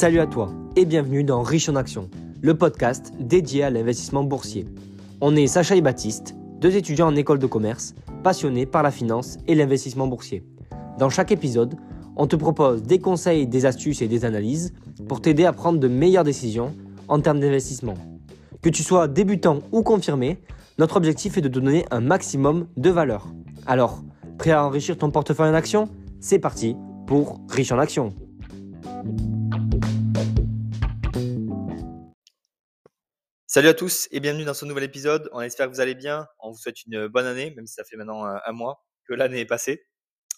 Salut à toi et bienvenue dans Riche en Action, le podcast dédié à l'investissement boursier. On est Sacha et Baptiste, deux étudiants en école de commerce, passionnés par la finance et l'investissement boursier. Dans chaque épisode, on te propose des conseils, des astuces et des analyses pour t'aider à prendre de meilleures décisions en termes d'investissement. Que tu sois débutant ou confirmé, notre objectif est de te donner un maximum de valeur. Alors, prêt à enrichir ton portefeuille en action? C'est parti pour Riche en Action. Salut à tous et bienvenue dans ce nouvel épisode. On espère que vous allez bien. On vous souhaite une bonne année, même si ça fait maintenant un, un mois que l'année est passée.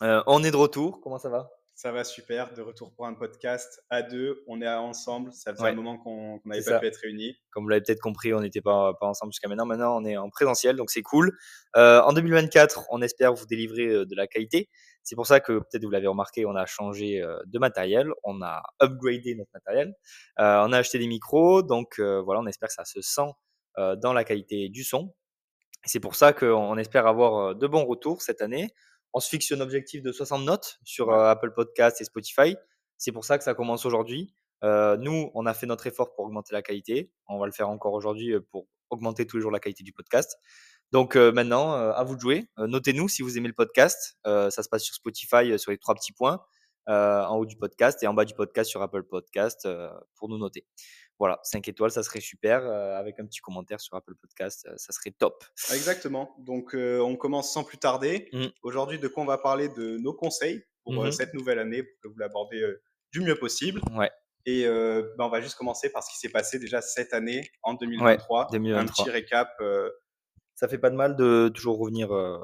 Euh, on est de retour. Comment ça va? Ça va super, de retour pour un podcast à deux. On est ensemble. Ça faisait Ouais. un moment qu'on n'avait pas ça. pu être réunis. Comme vous l'avez peut-être compris, on n'était pas, pas ensemble jusqu'à maintenant. Maintenant, on est en présentiel, donc c'est cool. Euh, en 2024, on espère vous délivrer euh, de la qualité. C'est pour ça que peut-être vous l'avez remarqué, on a changé euh, de matériel, on a upgradé notre matériel, Euh, on a acheté des micros, donc euh, voilà, on espère que ça se sent euh, dans la qualité du son. C'est pour ça qu'on on espère avoir de bons retours cette année. On se fixe un objectif de 60 notes sur Apple Podcast et Spotify. C'est pour ça que ça commence aujourd'hui. Nous, on a fait notre effort pour augmenter la qualité. On va le faire encore aujourd'hui pour augmenter tous les jours la qualité du podcast. Donc euh, maintenant, euh, à vous de jouer. Euh, Notez-nous si vous aimez le podcast. Euh, ça se passe sur Spotify euh, sur les trois petits points euh, en haut du podcast et en bas du podcast sur Apple Podcast euh, pour nous noter. Voilà, 5 étoiles, ça serait super. euh, avec un petit commentaire sur Apple Podcast, euh, ça serait top. Exactement. Donc, euh, on commence sans plus tarder. Mm. Aujourd'hui, de quoi on va parler de nos conseils pour Mhm. cette nouvelle année, pour que vous l'abordez du mieux possible. Ouais. Et euh, ben, on va juste commencer par ce qui s'est passé déjà cette année, en 2023. 2023. Un petit récap. Euh, Ça fait pas de mal de toujours revenir, euh,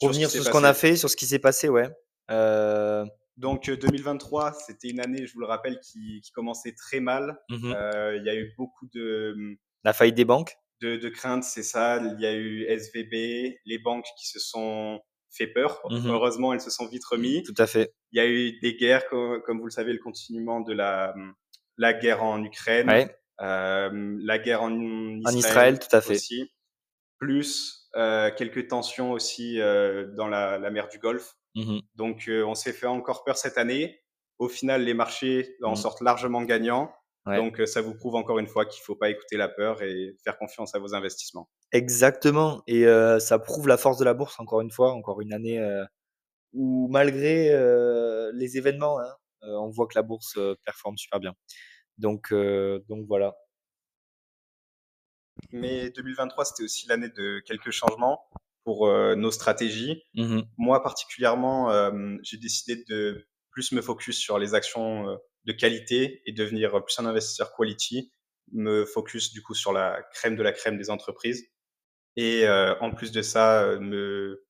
Sur ce revenir qui sur s'est ce qu'on a fait, sur ce qui s'est passé, ouais. Euh, Donc, euh, 2023, c'était une année, je vous le rappelle, qui, qui commençait très mal. Euh, Il y a eu beaucoup de, La faillite des banques. de, de craintes, c'est ça. Il y a eu SVB, les banques qui se sont fait peur. Mhm. Heureusement, elles se sont vite remis. Tout à fait. Il y a eu des guerres, comme, comme vous le savez, le continuement de la, la guerre en Ukraine, Ouais. euh, la guerre en Israël, En Israël, tout à fait. aussi, plus euh, quelques tensions aussi euh, dans la, la mer du Golfe. Mhm. Donc, euh, on s'est fait encore peur cette année. Au final, les marchés en Mhm. sortent largement gagnants. Ouais. Donc, ça vous prouve encore une fois qu'il ne faut pas écouter la peur et faire confiance à vos investissements. Exactement. Et euh, ça prouve la force de la bourse, encore une fois, encore une année euh, où, malgré euh, les événements, hein, euh, on voit que la bourse euh, performe super bien. Donc, euh, donc voilà. Mais 2023, c'était aussi l'année de quelques changements pour euh, nos stratégies. Mhm. Moi, particulièrement, euh, j'ai décidé de plus me focus sur les actions euh, de qualité et devenir plus un investisseur quality, me focus du coup sur la crème de la crème des entreprises et en plus de ça, me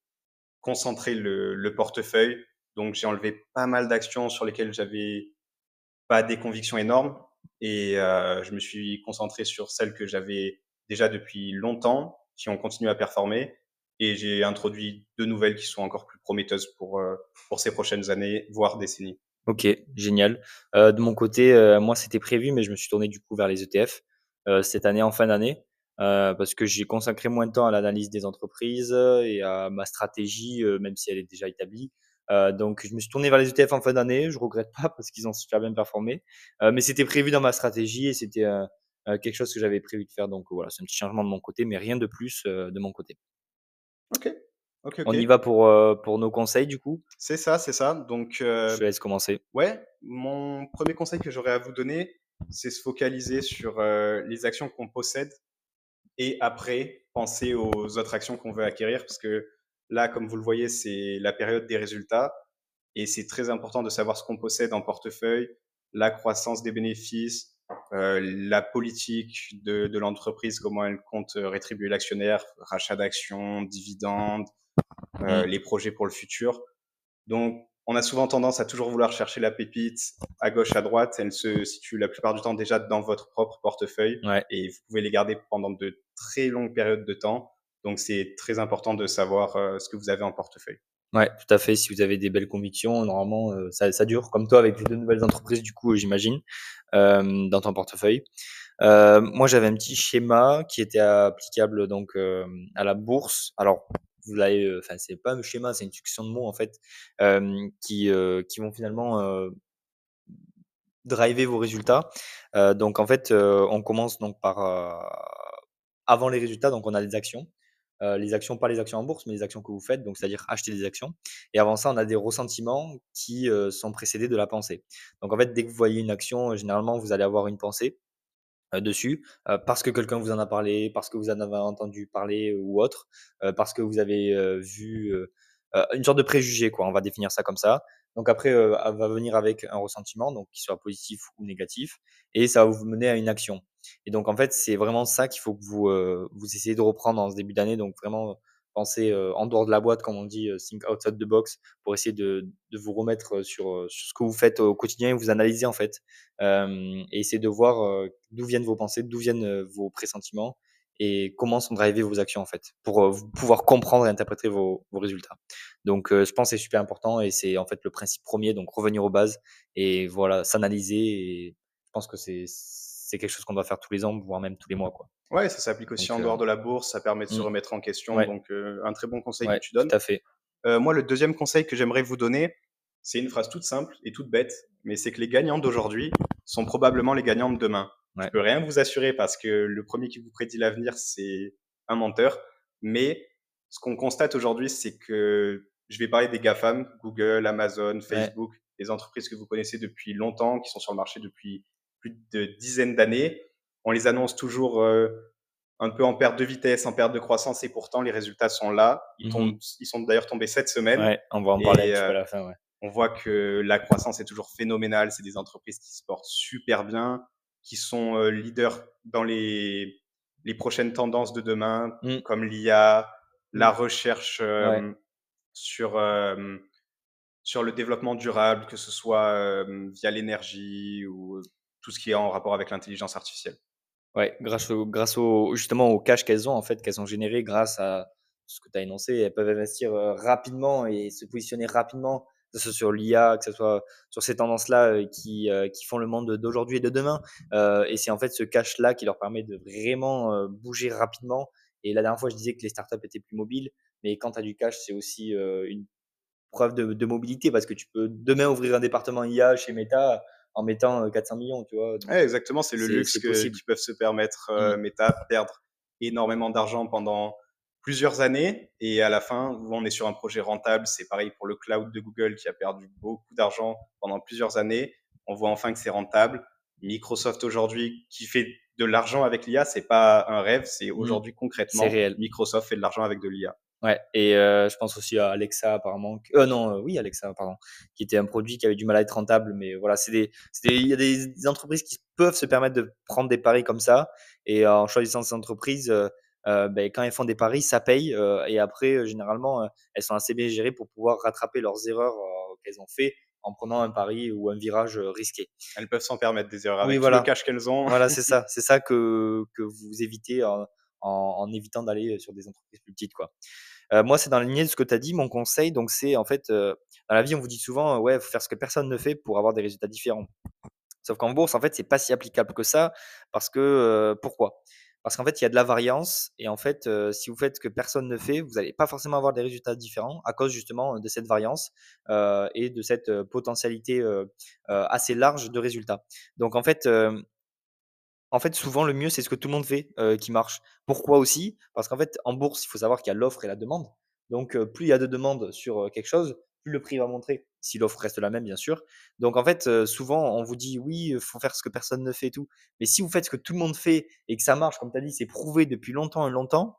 concentrer le, le portefeuille. Donc, j'ai enlevé pas mal d'actions sur lesquelles j'avais pas des convictions énormes et je me suis concentré sur celles que j'avais déjà depuis longtemps, qui ont continué à performer et j'ai introduit deux nouvelles qui sont encore plus prometteuses pour, euh, pour ces prochaines années, voire décennies. Ok, génial. Euh, de mon côté, euh, moi, c'était prévu, mais je me suis tourné du coup vers les ETF cette année, en fin d'année, parce que j'ai consacré moins de temps à l'analyse des entreprises et à ma stratégie, même si elle est déjà établie. Donc, je me suis tourné vers les ETF en fin d'année. Je regrette pas parce qu'ils ont super bien performé, mais c'était prévu dans ma stratégie et c'était quelque chose que j'avais prévu de faire. Donc voilà, c'est un petit changement de mon côté, mais rien de plus euh, de mon côté. Ok, ok, ok. On y va pour euh, pour nos conseils du coup? C'est ça, c'est ça. Donc, euh, Je te laisse commencer. Ouais, mon premier conseil que j'aurais à vous donner, c'est se focaliser sur euh, les actions qu'on possède et après penser aux autres actions qu'on veut acquérir parce que là, comme vous le voyez, c'est la période des résultats et c'est très important de savoir ce qu'on possède en portefeuille, la croissance des bénéfices, euh, la politique de, de l'entreprise, comment elle compte euh, rétribuer l'actionnaire, rachat d'actions, dividendes, euh, Mm. les projets pour le futur. Donc, on a souvent tendance à toujours vouloir chercher la pépite à gauche, à droite. Elle se situe la plupart du temps déjà dans votre propre portefeuille Ouais. et vous pouvez les garder pendant de très longues périodes de temps. Donc, c'est très important de savoir euh, ce que vous avez en portefeuille. Ouais, tout à fait. Si vous avez des belles convictions, normalement, euh, ça, ça dure. Comme toi, avec les deux nouvelles entreprises, du coup, euh, j'imagine, euh, dans ton portefeuille. Euh, moi, j'avais un petit schéma qui était applicable donc euh, à la bourse. Alors, vous l'avez, euh, enfin, c'est pas un schéma, c'est une succession de mots en fait, qui qui vont finalement driver vos résultats. donc en fait, on commence donc par avant les résultats, donc on a des actions. Les actions, pas les actions en bourse, mais les actions que vous faites, donc c'est-à-dire acheter des actions. Et avant ça, on a des ressentiments qui sont précédés de la pensée. Donc en fait, dès que vous voyez une action, généralement, vous allez avoir une pensée dessus, parce que quelqu'un vous en a parlé, parce que vous en avez entendu parler ou autre, parce que vous avez vu une sorte de préjugé, quoi. On va définir ça comme ça. Donc après, va venir avec un ressentiment, donc qui soit positif ou négatif, et ça va vous mener à une action. Et donc en fait, c'est vraiment ça qu'il faut que vous vous essayez de reprendre en ce début d'année. Donc vraiment penser en dehors de la boîte, comme on dit, think outside the box, pour essayer de, de vous remettre sur, sur, ce que vous faites au quotidien et vous analyser en fait, et essayer de voir d'où viennent vos pensées, d'où viennent vos pressentiments et comment sont drivées vos actions en fait, pour pouvoir comprendre et interpréter vos, vos résultats. Donc je pense que c'est super important et c'est en fait le principe premier, donc revenir aux bases et voilà, s'analyser et je pense que c'est c'est quelque chose qu'on doit faire tous les ans, voire même tous les mois. Quoi. Ouais, ça s'applique aussi en dehors de la bourse, ça permet de se mmh. remettre en question. Donc, un très bon conseil que tu donnes. Tout à fait. moi, le deuxième conseil que j'aimerais vous donner, c'est une phrase toute simple et toute bête, mais c'est que les gagnants d'aujourd'hui sont probablement les gagnants de demain. Je Je peux rien vous assurer parce que le premier qui vous prédit l'avenir, c'est un menteur. Mais ce qu'on constate aujourd'hui, c'est que je vais parler des GAFAM, Google, Amazon, Facebook, des entreprises que vous connaissez depuis longtemps, qui sont sur le marché depuis plus de dizaines d'années. On les annonce toujours euh, un peu en perte de vitesse, en perte de croissance, et pourtant les résultats sont là. Ils, mmh ils sont d'ailleurs tombés cette semaine. Ouais, on va en parler à la fin. Ouais. On voit que la croissance est toujours phénoménale. C'est des entreprises qui se portent super bien, qui sont euh, leaders dans les, les prochaines tendances de demain, mmh. comme l'IA, la mmh. recherche euh, sur sur le développement durable, que ce soit via l'énergie ou tout ce qui est en rapport avec l'intelligence artificielle. Ouais, grâce au, grâce au, justement au cash qu'elles ont, en fait, qu'elles ont généré grâce à ce que tu as énoncé, elles peuvent investir euh, rapidement et se positionner rapidement, que ce soit sur l'IA, que ce soit sur ces tendances-là euh, qui, euh, qui font le monde d'aujourd'hui et de demain. et c'est en fait ce cash-là qui leur permet de vraiment bouger rapidement. Et la dernière fois, je disais que les startups étaient plus mobiles, mais quand tu as du cash, c'est aussi une preuve de, de, mobilité parce que tu peux demain ouvrir un département IA chez Meta en mettant 400 millions, tu vois. exactement, c'est le luxe que, qu'ils peuvent se permettre euh, mmh. Meta, perdre énormément d'argent pendant plusieurs années et à la fin, on est sur un projet rentable. C'est pareil pour le cloud de Google qui a perdu beaucoup d'argent pendant plusieurs années. On voit enfin que c'est rentable. Microsoft aujourd'hui qui fait de l'argent avec l'IA, c'est pas un rêve, c'est mmh. aujourd'hui concrètement réel. Microsoft fait de l'argent avec de l'IA. Ouais, et euh, je pense aussi à Alexa apparemment. Euh, non, euh, oui, Alexa, pardon, qui était un produit qui avait du mal à être rentable, mais voilà, c'est des, il y a des, entreprises qui peuvent se permettre de prendre des paris comme ça, et en choisissant ces entreprises, ben, quand elles font des paris, ça paye, et après, généralement, elles sont assez bien gérées pour pouvoir rattraper leurs erreurs qu'elles ont fait en prenant un pari ou un virage risqué. Elles peuvent s'en permettre des erreurs avec le cash qu'elles ont. Voilà, c'est ça, c'est ça que, que vous évitez en, en évitant d'aller sur des entreprises plus petites, quoi. Euh, moi, c'est dans la lignée de ce que tu as dit. Mon conseil, donc, c'est en fait, euh, dans la vie, on vous dit souvent, ouais, faut faire ce que personne ne fait pour avoir des résultats différents. Sauf qu'en bourse, en fait, c'est pas si applicable que ça. Parce que, euh, pourquoi? Parce qu'en fait, il y a de la variance. Et en fait, si vous faites que personne ne fait, vous n'allez pas forcément avoir des résultats différents à cause justement de cette variance et de cette potentialité assez large de résultats. Donc, en fait, en fait, souvent, le mieux, c'est ce que tout le monde fait qui marche. Pourquoi aussi? Parce qu'en fait, en bourse, il faut savoir qu'il y a l'offre et la demande. Donc, plus il y a de demandes sur quelque chose, plus le prix va montrer, si l'offre reste la même, bien sûr. Donc, en fait, souvent, on vous dit oui, il faut faire ce que personne ne fait et tout. Mais si vous faites ce que tout le monde fait et que ça marche, comme tu as dit, c'est prouvé depuis longtemps et longtemps,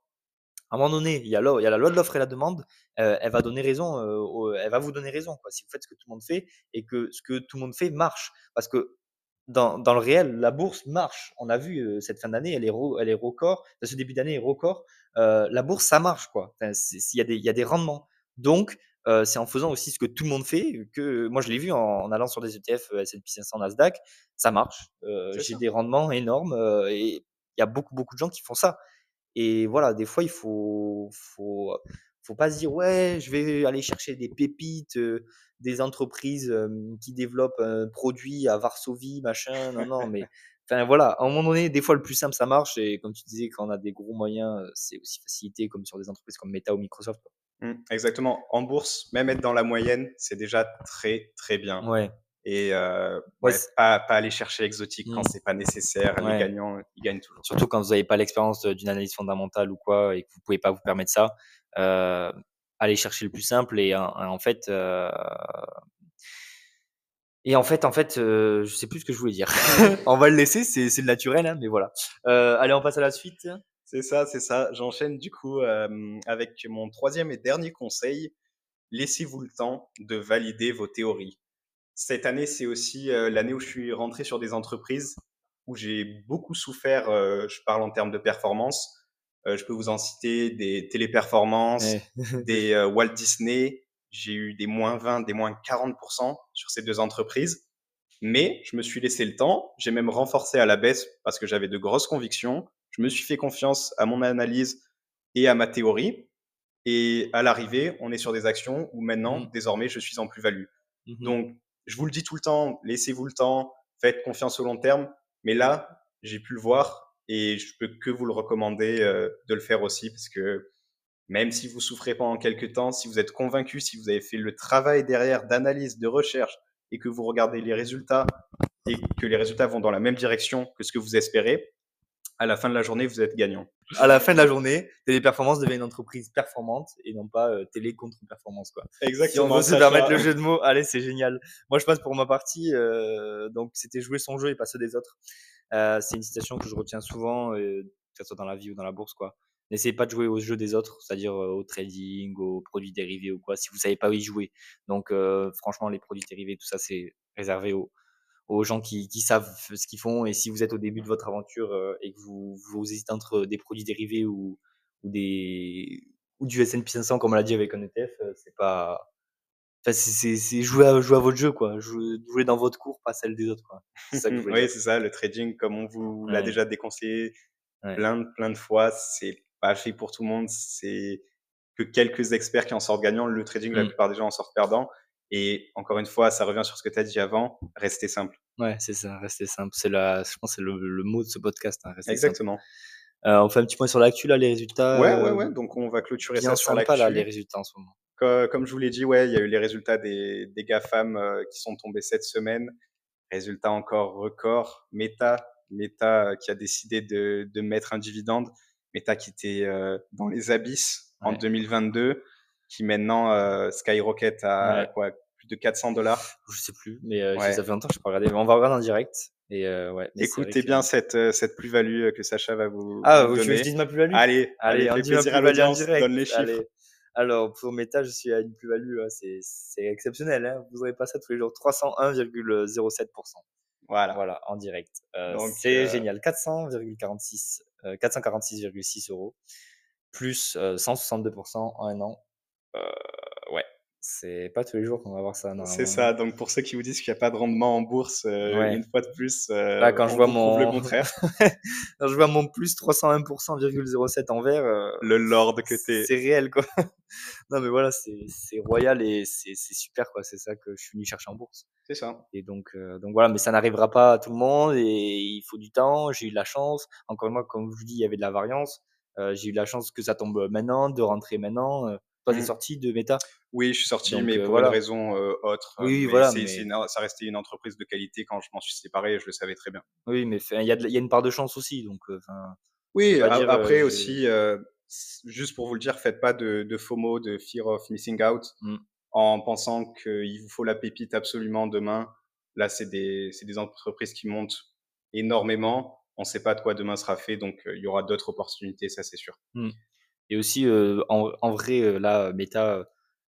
à un moment donné, il y a, il y a la loi de l'offre et la demande, elle va donner raison, elle va vous donner raison. Si vous faites ce que tout le monde fait et que ce que tout le monde fait marche. Parce que dans, le réel, la bourse marche. On a vu cette fin d'année, elle est, elle est record. Ce début d'année est record. La bourse, ça marche, quoi. Il y, y a des rendements. Donc, euh, c'est en faisant aussi ce que tout le monde fait que moi, je l'ai vu en, allant sur des ETF S&P 500 Nasdaq, ça marche. J'ai des rendements énormes et il y a beaucoup, beaucoup de gens qui font ça. Et voilà, des fois, il faut, faut, faut pas se dire ouais, je vais aller chercher des pépites, des entreprises qui développent un produit à Varsovie, machin. Non, non, mais enfin voilà, à un moment donné, des fois le plus simple ça marche et comme tu disais, quand on a des gros moyens, c'est aussi facilité comme sur des entreprises comme Meta ou Microsoft. Mmh, exactement. En bourse, même être dans la moyenne, c'est déjà très très bien. Ouais. et euh, Ouais, ouais, c'est- pas, pas aller chercher l'exotique quand Mm. c'est pas nécessaire. Les gagnants, ils gagnent toujours. Surtout quand vous n'avez pas l'expérience de- d'une analyse fondamentale ou quoi et que vous pouvez pas vous permettre ça, euh, allez chercher le plus simple et en, en fait, euh, et en fait, en fait, euh, je sais plus ce que je voulais dire. on va le laisser, c'est c'est le naturel, hein, mais voilà. Euh, allez, on passe à la suite. C'est ça, c'est ça. J'enchaîne du coup euh, avec mon troisième et dernier conseil. Laissez-vous le temps de valider vos théories. Cette année, c'est aussi euh, l'année où je suis rentré sur des entreprises où j'ai beaucoup souffert. euh, je parle en termes de performance. Euh, je peux vous en citer des téléperformances, Ouais. des Walt Disney. J'ai eu des moins 20, des moins 40% sur ces deux entreprises. Mais je me suis laissé le temps. J'ai même renforcé à la baisse parce que j'avais de grosses convictions. Je me suis fait confiance à mon analyse et à ma théorie. Et à l'arrivée, on est sur des actions où maintenant, Mhm. désormais, je suis en plus-value. Mhm. Donc, je vous le dis tout le temps, laissez-vous le temps, faites confiance au long terme. Mais là, j'ai pu le voir et je peux que vous le recommander euh, de le faire aussi parce que même si vous souffrez pendant quelques temps, si vous êtes convaincu, si vous avez fait le travail derrière d'analyse, de recherche et que vous regardez les résultats et que les résultats vont dans la même direction que ce que vous espérez, à la fin de la journée, vous êtes gagnant. à la fin de la journée, Téléperformance devient une entreprise performante et non pas euh, télé contre performance quoi. Si on veut se permettre le jeu de mots, allez, c'est génial. Moi, je passe pour ma partie. euh, donc, c'était jouer son jeu et pas ceux des autres. Euh, c'est une citation que je retiens souvent, euh, que ce soit dans la vie ou dans la bourse, quoi. N'essayez pas de jouer au jeu des autres, c'est-à-dire euh, au trading, aux produits dérivés ou quoi, si vous savez pas y jouer. Donc, euh, franchement, les produits dérivés, tout ça, c'est réservé aux, aux gens qui, qui savent ce qu'ils font. Et si vous êtes au début de votre aventure euh, et que vous, vous hésitez entre des produits dérivés ou, ou des ou du S&P 500 comme on l'a dit avec un ETF, euh, c'est pas Enfin, c'est- jouer à, jouer à votre jeu, quoi. Jouer, dans votre cours, pas celle des autres, quoi. C'est ça que voulais oui, c'est ça, le trading, comme on vous l'a déjà déconseillé Ouais. plein, de- plein de fois, c'est pas fait pour tout le monde. C'est que quelques experts qui en sortent gagnants. Le trading, la Mm. plupart des gens en sortent perdants. Et encore une fois, ça revient sur ce que tu as dit avant, restez simple. Ouais, c'est ça, rester simple. C'est la, je pense c'est le, le mot de ce podcast, hein, rester simple. Exactement. Euh, on fait un petit point sur l'actu, là, les résultats. Ouais, euh, ouais, ouais. Donc, on va clôturer bien ça sur sympa, là, l'actu. les résultats en ce moment. Co- Comme je vous l'ai dit, ouais, il y a eu les résultats des, des GAFAM euh, qui sont tombés cette semaine. Résultats encore record. Meta, Meta euh, qui a décidé de, de mettre un dividende. Meta qui était euh, dans les abysses en Ouais. 2022, qui maintenant euh, skyrocket à Ouais. quoi plus de 400 dollars. Je sais plus, mais euh, Ouais. ça fait longtemps que je pas regardé. Mais on va regarder en direct. Et euh, ouais. Écoutez que- bien cette, euh, cette plus-value euh, que Sacha va vous, Ah, vous tu veux que donner. je dise ma plus-value? Allez, Allez, allez, plaisir à l'audience, donne les chiffres. Allez. Alors, pour Meta, je suis à une plus-value, hein, c'est c'est exceptionnel. Hein. Vous n'aurez pas ça tous les jours. 301,07%. Voilà. Voilà, en direct. Donc, c'est génial. 400,46, euh, 446,6 euros, plus euh, 162% en un an. Euh, ouais, c'est pas tous les jours qu'on va voir ça. C'est ça. Donc pour ceux qui vous disent qu'il n'y a pas de rendement en bourse, euh, Ouais. une fois de plus, euh, Là, quand je on vois vous prouve le mon- contraire. Quand je vois mon plus 301,07 en vert, euh, le lord que t'es. c'est réel quoi. non mais voilà, c'est c'est royal et c'est c'est super quoi. C'est ça que je suis venu chercher en bourse. C'est ça. Et donc, euh, donc voilà, mais ça n'arrivera pas à tout le monde et il faut du temps. J'ai eu de la chance. Encore une fois, comme je vous dis, il y avait de la variance. Euh, j'ai eu de la chance que ça tombe maintenant, de rentrer maintenant. Euh, toi, t'es Mm. sorti de Meta Oui, je suis sorti, Donc, mais euh, pour voilà. une raison euh, autre. Oui, mais voilà, mais- une- ça restait une entreprise de qualité quand je m'en suis séparé, je le savais très bien. Oui, mais il y, a y une part de chance aussi. Donc, euh, Oui, peux pas a- dire, après aussi, juste pour vous le dire, faites pas de, de FOMO, de fear of missing out, Mm. en pensant qu'il vous faut la pépite absolument demain. Là, c'est des, des entreprises qui montent énormément. On ne sait pas de quoi demain sera fait, donc euh, il y aura d'autres opportunités, ça c'est sûr. Et aussi, euh, en, en vrai, euh, là, Meta, euh,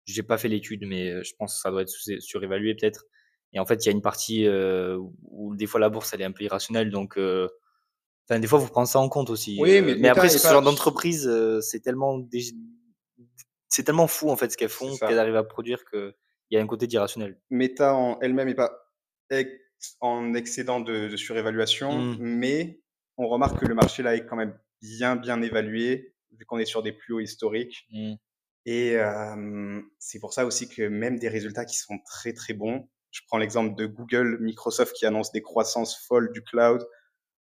j'ai pas fait l'étude, mais je pense que ça doit être sous- surévalué peut-être. Et en fait, il y a une partie euh, où des fois la bourse, elle est un peu irrationnelle. Donc, euh, des fois, vous prenez ça en compte aussi. Oui, mais après, ce pas- genre d'entreprise, c'est tellement, dé- c'est tellement fou en fait ce qu'elles font, qu'elles arrivent à produire qu'il y a un côté d'irrationnel. Meta en elle-même n'est pas en excédent de, de surévaluation, Mm. mais on remarque que le marché là est quand même bien bien évalué, vu qu'on est sur des plus hauts historiques. Et euh, c'est pour ça aussi que même des résultats qui sont très très bons, je prends l'exemple de Google, Microsoft qui annonce des croissances folles du cloud,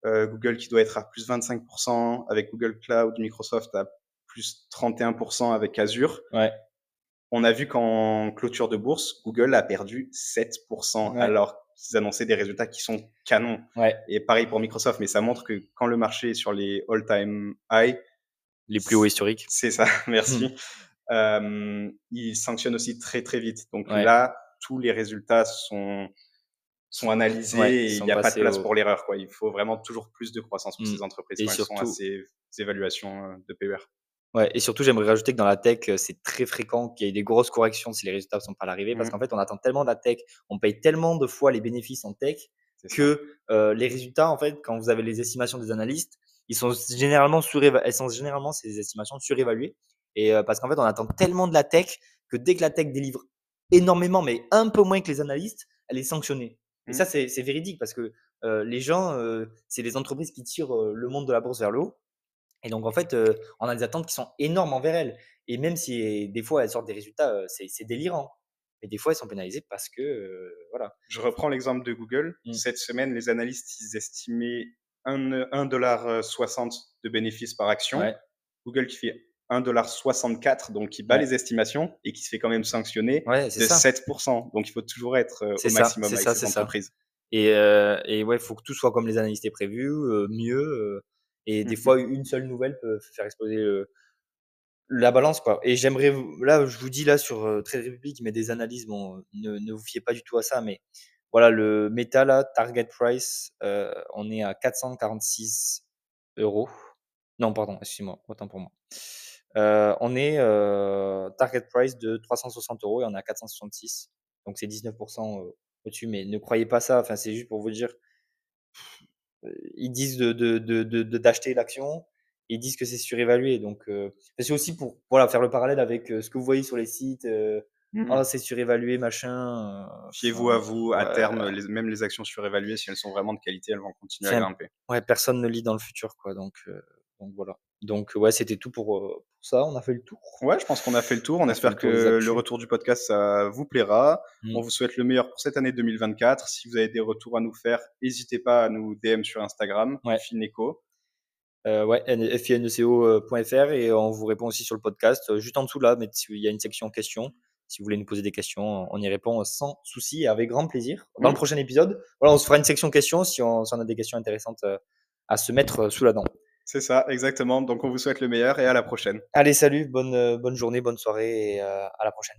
euh, Google qui doit être à plus 25% avec Google Cloud, Microsoft à plus 31% avec Azure. Ouais. on a vu qu'en clôture de bourse, Google a perdu 7% Ouais. alors qu'ils annonçaient des résultats qui sont canons. Ouais, Et pareil pour Microsoft, mais ça montre que quand le marché est sur les all-time high, les plus hauts historiques. c'est ça, merci, euh, il sanctionne aussi très très vite. Donc Ouais. là, tous les résultats sont sont analysés Ouais, et ils il n'y a pas de place au- pour l'erreur. quoi. Il faut vraiment toujours plus de croissance pour Mm. ces entreprises Et quand elles sont à surtout- ces évaluations euh, de PER. Ouais, et surtout, j'aimerais rajouter que dans la tech, euh, c'est très fréquent qu'il y ait des grosses corrections si les résultats ne sont pas à l'arrivée, parce Mhm. qu'en fait, on attend tellement de la tech, on paye tellement de fois les bénéfices en tech que euh, les résultats, en fait, quand vous avez les estimations des analystes, ils sont généralement elles sont généralement ces estimations surévaluées. Et euh, parce qu'en fait, on attend tellement de la tech que dès que la tech délivre énormément, mais un peu moins que les analystes, elle est sanctionnée. Et Mhm. ça, c'est véridique parce que euh, les gens, euh, c'est les entreprises qui tirent euh, le monde de la bourse vers le haut. Et donc, en fait, on a des attentes qui sont énormes envers elles. Et même si des fois elles sortent des résultats, c'est délirant. Mais des fois, elles sont pénalisées parce que, voilà. Je reprends l'exemple de Google. Mm. Cette semaine, les analystes ils estimaient 1,60$ de bénéfices par action. Ouais. Google qui fait 1,64$, donc qui bat Ouais. les estimations et qui se fait quand même sanctionner Ouais, de ça. 7%. Donc il faut toujours être euh, au ça, maximum c'est avec ça, ces ça. Et, euh, et ouais, il faut que tout soit comme les analystes aient prévu, euh, mieux. euh, et des Mhm. fois, une seule nouvelle peut faire exploser euh, la balance, quoi. Et j'aimerais, là, je vous dis là sur euh, Trade Republic, mais des analyses, bon, ne, ne vous fiez pas du tout à ça, mais voilà, le Meta là, target price, euh, on est à 446 euros. Non, pardon, excusez-moi, autant pour moi. Euh, on est euh, target price de 360 euros et on est à 466. Donc c'est 19% euh, au-dessus, mais ne croyez pas ça. Enfin, c'est juste pour vous dire. euh, Ils disent de, de, de, d'acheter l'action, ils disent que c'est surévalué. Donc euh, c'est aussi pour voilà faire le parallèle avec ce que vous voyez sur les sites. Mhm. Ah, c'est surévalué, machin. euh, Fiez-vous enfin, à vous, à terme, les- même les actions surévaluées, si elles sont vraiment de qualité, elles vont continuer à grimper. Ouais, personne ne lit dans le futur, quoi. Donc, euh, donc voilà. Donc ouais, c'était tout pour, euh, pour ça. On a fait le tour. Ouais, je pense qu'on a fait le tour. On, espère le que le retour du podcast, ça vous plaira. Mm. On vous souhaite le meilleur pour cette année 2024. Si vous avez des retours à nous faire, n'hésitez pas à nous DM sur Instagram, Ouais. Fineco. Euh, ouais, fineco.fr et on vous répond aussi sur le podcast. Juste en dessous là, mais il y a une section questions. Si vous voulez nous poser des questions, on y répond sans souci et avec grand plaisir. Dans Mm. le prochain épisode, voilà, on se fera une section questions si on, si on a des questions intéressantes euh, à se mettre euh, sous la dent. C'est ça, exactement. Donc on vous souhaite le meilleur et à la prochaine. Allez, salut, bonne, euh, bonne journée, bonne soirée et à la prochaine.